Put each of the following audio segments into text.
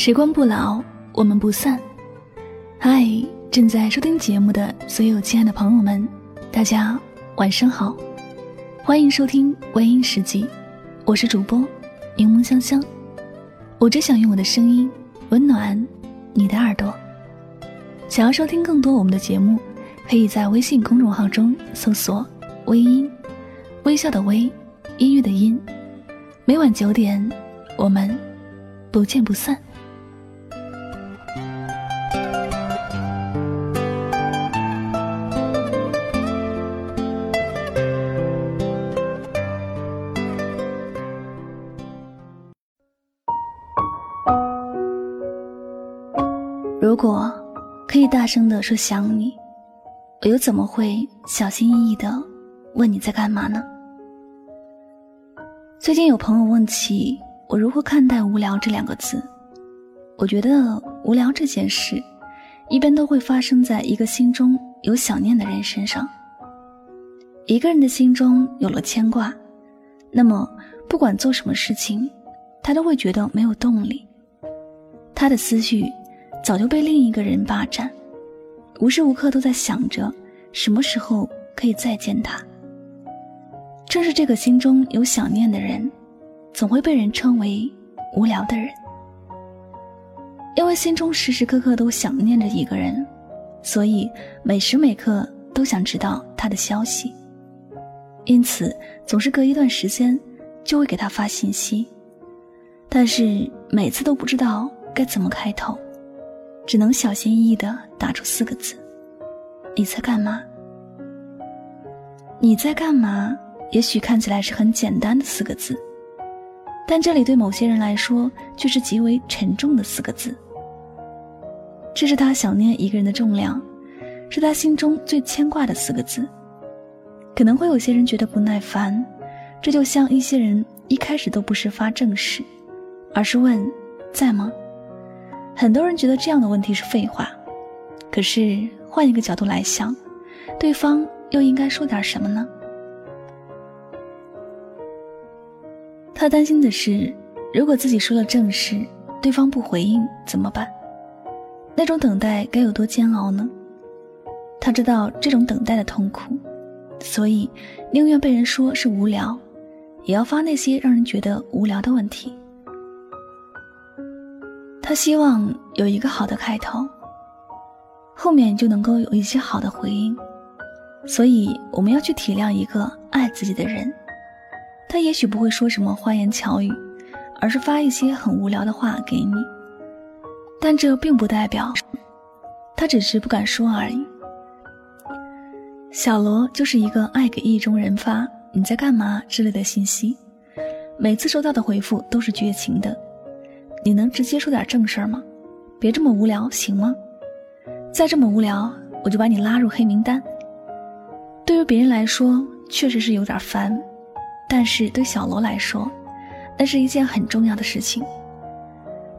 时光不老，我们不散。嗨，正在收听节目的所有亲爱的朋友们，大家晚上好，欢迎收听《微音时记》，我是主播柠檬香香。我只想用我的声音温暖你的耳朵。想要收听更多我们的节目，可以在微信公众号中搜索“微音”，微笑的微，音乐的音。每晚九点，我们不见不散。如果可以大声的说想你，我又怎么会小心翼翼的问你在干嘛呢？最近有朋友问起我如何看待无聊这两个字，我觉得无聊这件事，一般都会发生在一个心中有想念的人身上。一个人的心中有了牵挂，那么不管做什么事情，他都会觉得没有动力，他的思绪。早就被另一个人霸占，无时无刻都在想着什么时候可以再见他。正是这个心中有想念的人，总会被人称为无聊的人。因为心中时时刻刻都想念着一个人，所以每时每刻都想知道他的消息，因此总是隔一段时间就会给他发信息，但是每次都不知道该怎么开头。只能小心翼翼地打出四个字：“你在干嘛？”你在干嘛？也许看起来是很简单的四个字，但这里对某些人来说却是极为沉重的四个字。这是他想念一个人的重量，是他心中最牵挂的四个字。可能会有些人觉得不耐烦，这就像一些人一开始都不是发正事，而是问：“在吗？”很多人觉得这样的问题是废话，可是换一个角度来想，对方又应该说点什么呢？他担心的是，如果自己说了正事，对方不回应怎么办？那种等待该有多煎熬呢？他知道这种等待的痛苦，所以宁愿被人说是无聊，也要发那些让人觉得无聊的问题。他希望有一个好的开头，后面就能够有一些好的回应。所以我们要去体谅一个爱自己的人，他也许不会说什么花言巧语，而是发一些很无聊的话给你。但这并不代表他只是不敢说而已。小罗就是一个爱给意中人发“你在干嘛”之类的信息，每次收到的回复都是绝情的。你能直接说点正事儿吗？别这么无聊，行吗？再这么无聊，我就把你拉入黑名单。对于别人来说，确实是有点烦，但是对小罗来说，那是一件很重要的事情。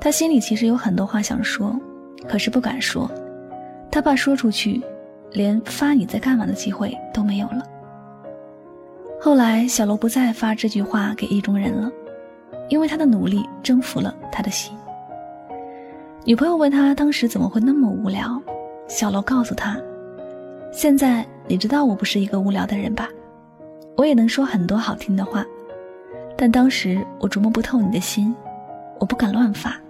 他心里其实有很多话想说，可是不敢说，他怕说出去，连发你在干嘛的机会都没有了。后来，小罗不再发这句话给意中人了。因为他的努力征服了他的心。女朋友问他当时怎么会那么无聊，小楼告诉他：“现在你知道我不是一个无聊的人吧？我也能说很多好听的话，但当时我琢磨不透你的心，我不敢乱发。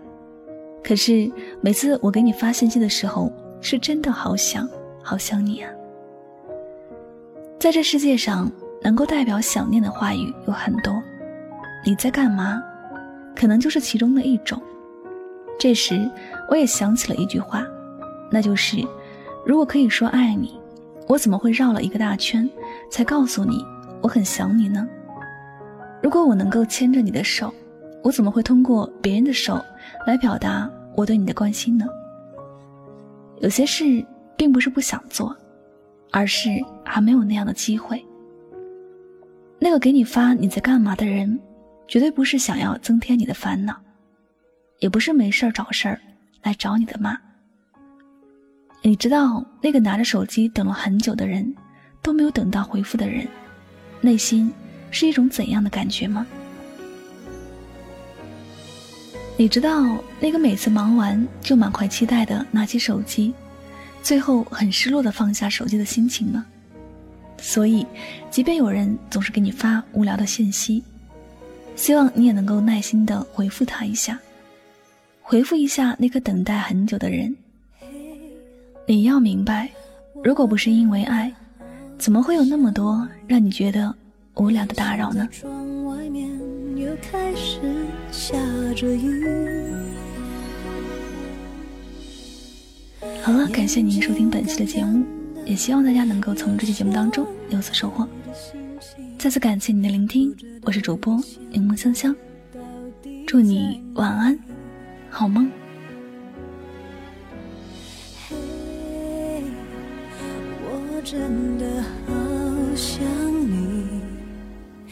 可是每次我给你发信息的时候，是真的好想好想你啊！在这世界上，能够代表想念的话语有很多。”你在干嘛？可能就是其中的一种。这时，我也想起了一句话，那就是：如果可以说爱你，我怎么会绕了一个大圈才告诉你我很想你呢？如果我能够牵着你的手，我怎么会通过别人的手来表达我对你的关心呢？有些事并不是不想做，而是还没有那样的机会。那个给你发你在干嘛的人。绝对不是想要增添你的烦恼，也不是没事找事儿来找你的骂。你知道那个拿着手机等了很久的人，都没有等到回复的人，内心是一种怎样的感觉吗？你知道那个每次忙完就满怀期待的拿起手机，最后很失落的放下手机的心情吗？所以，即便有人总是给你发无聊的信息，希望你也能够耐心的回复他一下，回复一下那个等待很久的人。你要明白，如果不是因为爱，怎么会有那么多让你觉得无聊的打扰呢？好了，感谢您收听本期的节目。也希望大家能够从这期节目当中有所收获。再次感谢你的聆听，我是主播柠檬香香，祝你晚安，好梦。我真的好想你，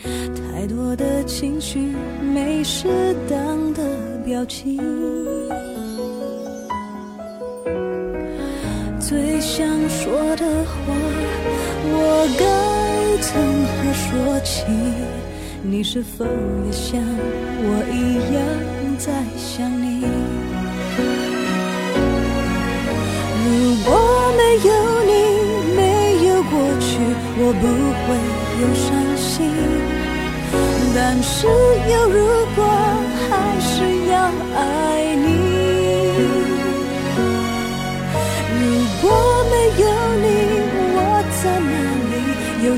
太多的情绪，没适当的表情。最想说的话，我该从何说起？你是否也像我一样在想你？如果没有你，没有过去，我不会有伤心。但是有如果，还是要爱你。如果没有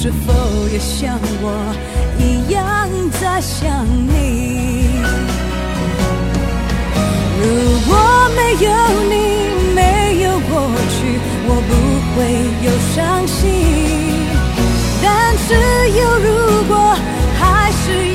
是否也像我一样在想你？如果没有你，没有过去，我不会有伤心。但是有如果，还是